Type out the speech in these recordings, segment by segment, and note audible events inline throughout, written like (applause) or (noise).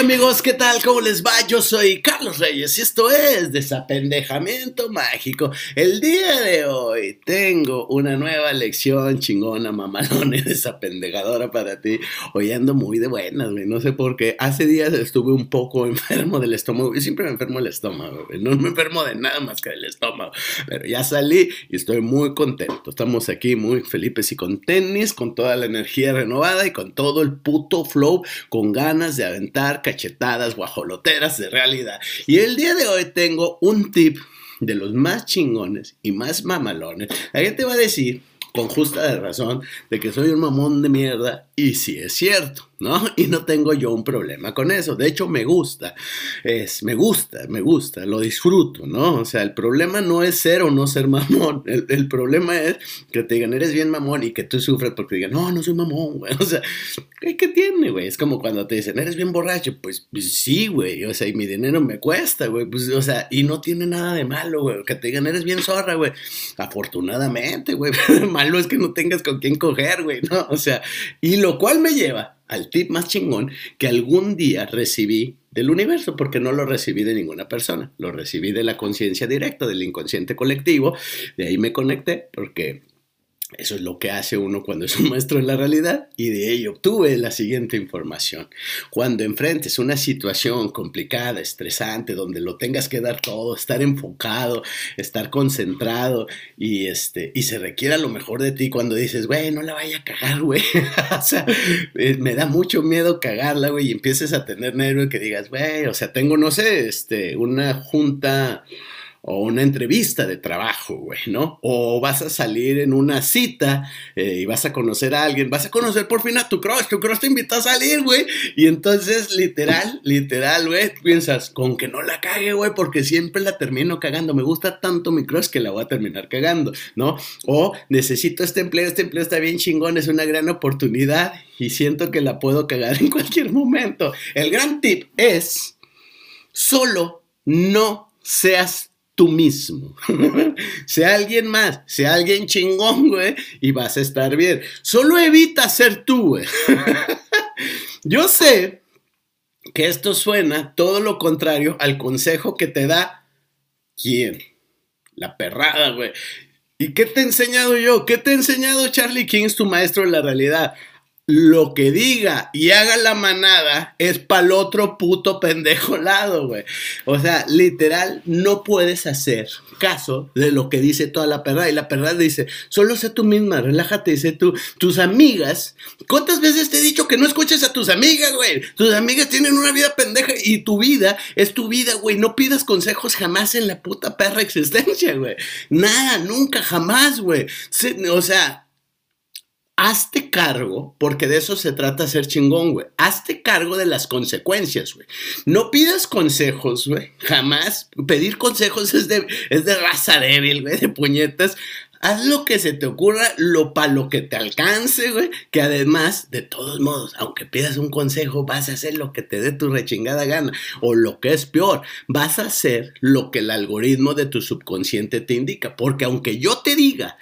Amigos, ¿qué tal? ¿Cómo les va? Yo soy Carlos Reyes y esto es Desapendejamiento Mágico. El día de hoy tengo una nueva lección chingona, mamalona y desapendejadora para ti. Hoy ando muy de buenas, güey. No sé por qué. Hace días estuve un poco (laughs) enfermo del estómago. y siempre me enfermo el estómago, güey. No me enfermo de nada más que del estómago. Pero ya salí y estoy muy contento. Estamos aquí muy felices y con tenis, con toda la energía renovada y con todo el puto flow, con ganas de aventar cachetadas guajoloteras de realidad. Y el día de hoy tengo un tip de los más chingones y más mamalones. La gente va a decir, con justa razón, de que soy un mamón de mierda, y sí es cierto. ¿no? (laughs) Y no tengo yo un problema con eso. De hecho, me gusta, es, me gusta, me gusta, lo disfruto, ¿no? O sea, el problema no es ser o no ser (laughs) mamón. El, problema es que te digan, eres bien mamón y que tú sufres porque digan, no, no soy mamón, güey. (laughs) O sea, ¿qué, tiene, güey? Es como cuando te dicen, eres bien borracho. Pues, pues, sí, güey. O sea, y mi dinero me cuesta, güey. Pues, o sea, y no tiene nada de malo, güey. Que te digan, eres bien zorra, güey. Afortunadamente, güey. malo es que no tengas con quién coger, güey, ¿no? O sea, y lo cual me lleva al tip más chingón que algún día recibí del universo, porque no lo recibí de ninguna persona, lo recibí de la conciencia directa, del inconsciente colectivo, de ahí me conecté, porque eso es lo que hace uno cuando es un maestro en la realidad y de ello obtuve la siguiente información. Cuando enfrentes una situación complicada, estresante, donde lo tengas que dar todo, estar enfocado, estar concentrado y, este, y se requiera lo mejor de ti cuando dices, güey, no la vaya a cagar, güey. (laughs) o sea, eh, me da mucho miedo cagarla, güey, y empieces a tener nervio que digas, güey, o sea, tengo, no sé, este, una junta o una entrevista de trabajo, güey, ¿no? O vas a salir en una cita eh, y vas a conocer a alguien, vas a conocer por fin a tu crush, tu crush te invitó a salir, güey, y entonces literal, literal, güey, piensas, con que no la cague, güey, porque siempre la termino cagando, me gusta tanto mi crush que la voy a terminar cagando, ¿no? O necesito este empleo, este empleo está bien chingón, es una gran oportunidad y siento que la puedo cagar en cualquier momento. El gran tip es, solo no seas tú mismo. (laughs) sea alguien más, sea alguien chingón, güey, y vas a estar bien. Solo evita ser tú, güey. (laughs) Yo sé que esto suena todo lo contrario al consejo que te da quién? La perrada, güey. ¿Y qué te he enseñado yo? ¿Qué te he enseñado Charlie King, tu maestro en la realidad? Lo que diga y haga la manada es para el otro puto pendejo (laughs) lado, güey. O sea, literal, no puedes hacer caso de lo que dice toda la perra. Y la perra dice, solo sé tú misma, relájate, sé tú. Tus amigas, ¿cuántas veces te he dicho que no escuches a tus amigas, güey? Tus amigas tienen una vida pendeja y tu vida es tu vida, güey. No pidas consejos jamás en la puta perra existencia, güey. Nada, nunca, jamás, güey. O sea, hazte cargo, porque de eso se trata ser chingón, güey. Hazte cargo de las consecuencias, güey. No pidas consejos, güey. Jamás. Pedir consejos es de, es de raza débil, güey, de puñetas. Haz lo que se te ocurra, lo para lo que te alcance, güey. Que además, de todos modos, aunque pidas un consejo, vas a hacer lo que te dé tu rechingada gana. O lo que es peor, vas a hacer lo que el algoritmo de tu subconsciente te indica. Porque aunque yo te diga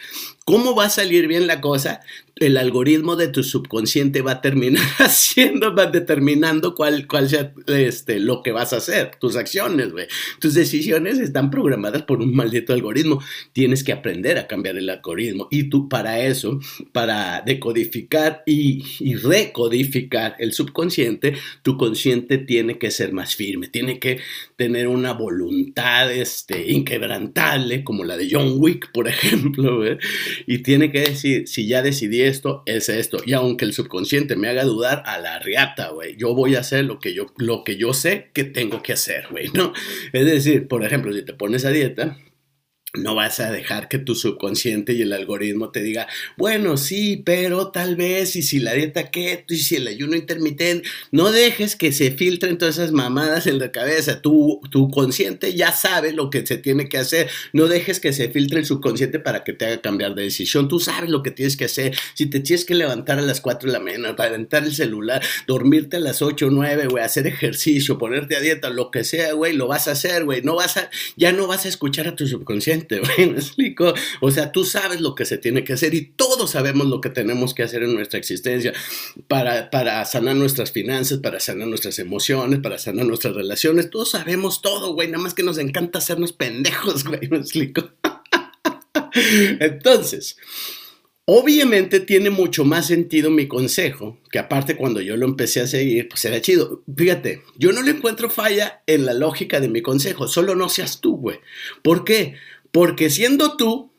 cómo va a salir bien la cosa, el algoritmo de tu subconsciente va a terminar (laughs) haciendo, va determinando cuál, cuál sea este, lo que vas a hacer, tus acciones, güey. Tus decisiones están programadas por un maldito algoritmo. Tienes que aprender a cambiar el algoritmo. Y tú para eso, para decodificar y, recodificar el subconsciente, tu consciente tiene que ser más firme, tiene que tener una voluntad este, inquebrantable, como la de John Wick, por (laughs) ejemplo, güey y tiene que decir, si ya decidí esto, es esto. Y aunque el subconsciente me haga dudar, a la riata, güey, yo voy a hacer lo que yo, lo que yo sé que tengo que hacer, güey, ¿no? Es decir, por ejemplo, si te pones a dieta, no vas a dejar que tu subconsciente y el algoritmo te diga, bueno, sí, pero tal vez, y si la dieta keto, y si el ayuno intermitente, no dejes que se filtren todas esas mamadas en la cabeza. Tu, tu consciente ya sabe lo que se tiene que hacer. No dejes que se filtre el subconsciente para que te haga cambiar de decisión. Tú sabes lo que tienes que hacer. Si te tienes que levantar a las 4 de la mañana, aventar el celular, dormirte a las 8 o 9, güey, hacer ejercicio, ponerte a dieta, lo que sea, güey, lo vas a hacer, güey. No ya no vas a escuchar a tu subconsciente (laughs) güey, me explico. O sea, tú sabes lo que se tiene que hacer y todos sabemos lo que tenemos que hacer en nuestra existencia para, para sanar nuestras finanzas, para sanar nuestras emociones, para sanar nuestras relaciones. Todos sabemos todo, güey, nada más que nos encanta hacernos pendejos, (laughs) güey, me explico. (laughs) Entonces, Obviamente tiene mucho más sentido mi consejo, que aparte cuando yo lo empecé a seguir, pues era chido. Fíjate, yo no le encuentro falla en la lógica de mi consejo, solo no seas tú, güey. ¿Por qué? Porque siendo tú,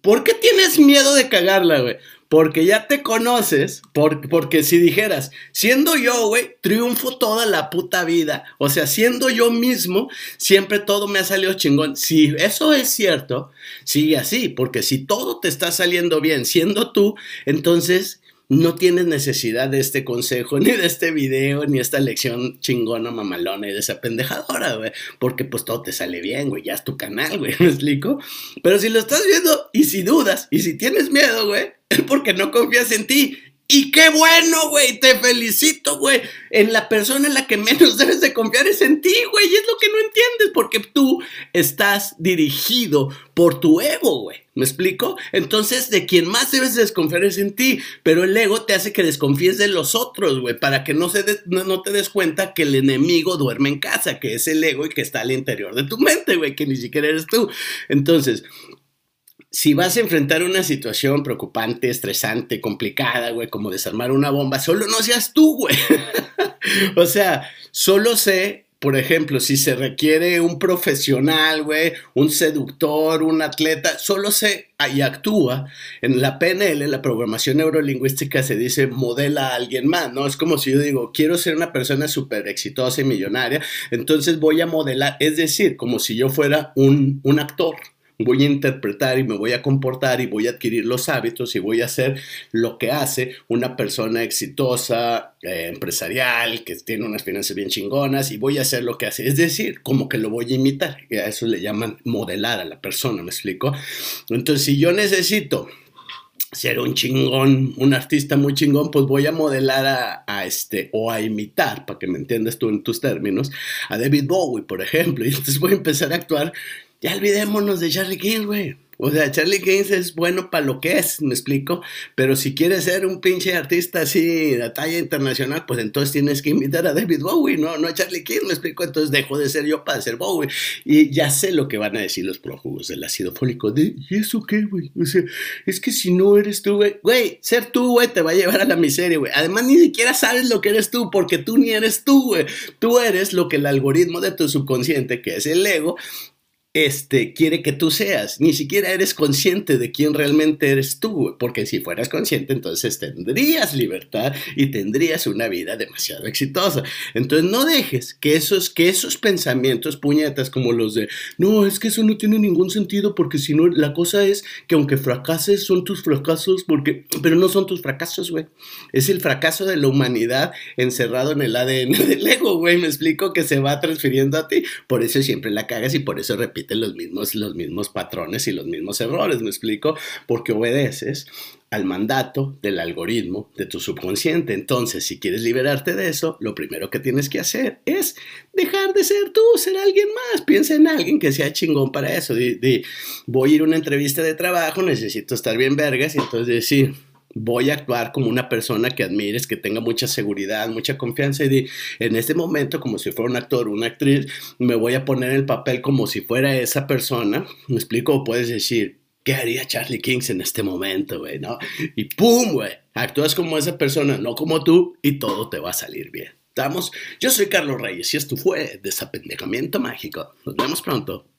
¿por qué tienes miedo de cagarla, güey? Porque ya te conoces, porque si dijeras, siendo yo, güey, triunfo toda la puta vida. O sea, siendo yo mismo, siempre todo me ha salido chingón. Si eso es cierto, sigue así, porque si todo te está saliendo bien siendo tú, entonces no tienes necesidad de este consejo, (laughs) ni de este video, ni esta lección chingona, mamalona y de esa pendejadora, güey. Porque pues todo te sale bien, güey. Ya es tu canal, güey. (laughs) ¿Me explico? Pero si lo estás viendo y si dudas y si tienes miedo, güey, (laughs) es porque no confías en ti. Y qué bueno, güey, te felicito, güey. En la persona en la que menos debes de confiar es en ti, güey. Y es lo que no entiendes, porque tú estás dirigido por tu ego, güey. ¿Me explico? Entonces, de quien más debes desconfiar es en ti, pero el ego te hace que desconfíes de los otros, güey, para que no, no, te des cuenta que el enemigo duerme en casa, que es el ego y que está al interior de tu mente, güey, que ni siquiera eres tú. Entonces, si vas a enfrentar una situación preocupante, estresante, complicada, güey, como desarmar una bomba, solo no seas tú, güey. (laughs) o sea, solo sé, por ejemplo, si se requiere un profesional, güey, un seductor, un atleta, solo sé y actúa. En la PNL, la programación neurolingüística, se dice modela a alguien más, ¿no? Es como si yo digo, quiero ser una persona súper exitosa y millonaria, entonces voy a modelar, es decir, como si yo fuera un, un actor voy a interpretar y me voy a comportar y voy a adquirir los hábitos y voy a hacer lo que hace una persona exitosa, eh, empresarial, que tiene unas finanzas bien chingonas y voy a hacer lo que hace. Es decir, como que lo voy a imitar. Y a eso le llaman modelar a la persona, ¿me explico? Entonces, si yo necesito ser un chingón, un artista muy chingón, pues voy a modelar a, este, o a imitar, para que me entiendas tú en tus términos, a David Bowie, por ejemplo, (laughs) y entonces voy a empezar a actuar ya olvidémonos de Charlie King, güey. O sea, Charlie King es bueno para lo que es, me explico. Pero si quieres ser un pinche artista así de talla internacional, pues entonces tienes que invitar a David Bowie, no, no a Charlie King, me explico. Entonces dejo de ser yo para ser Bowie. Y ya sé lo que van a decir los prójugos del ácido fólico. ¿Y eso qué, güey? O sea, es que si no eres tú, güey, güey, ser tú, güey, te va a llevar a la miseria, güey. Además, ni siquiera sabes lo que eres tú, porque tú ni eres tú, güey. Tú eres lo que el algoritmo de tu subconsciente, que es el ego, este, quiere que tú seas. Ni siquiera eres consciente de quién realmente eres tú, porque si fueras consciente, entonces tendrías libertad y tendrías una vida demasiado exitosa. Entonces no dejes que esos, que esos pensamientos puñetas como los de, no, es que eso no tiene ningún sentido, porque si no, la cosa es que aunque fracases, son tus fracasos, porque, pero no son tus fracasos, güey. Es el fracaso de la humanidad encerrado en el ADN del ego, güey. Me explico que se va transfiriendo a ti. Por eso siempre la cagas y por eso los mismos, los mismos patrones y los mismos errores, ¿me explico? Porque obedeces al mandato del algoritmo de tu subconsciente. Entonces, si quieres liberarte de eso, lo primero que tienes que hacer es dejar de ser tú, ser alguien más. Piensa en alguien que sea chingón para eso. voy a ir a una entrevista de trabajo, necesito estar bien vergas y entonces decir voy a actuar como una persona que admires, que tenga mucha seguridad, mucha confianza y en este momento, como si fuera un actor una actriz, me voy a poner el papel como si fuera esa persona. ¿Me explico? Puedes decir, ¿qué haría Charlie Kings en este momento, güey? ¿No? Y ¡pum, güey! Actúas como esa persona, no como tú, y todo te va a salir bien. ¿Estamos? Yo soy Carlos Reyes y esto fue Desapendejamiento Mágico. Nos vemos pronto.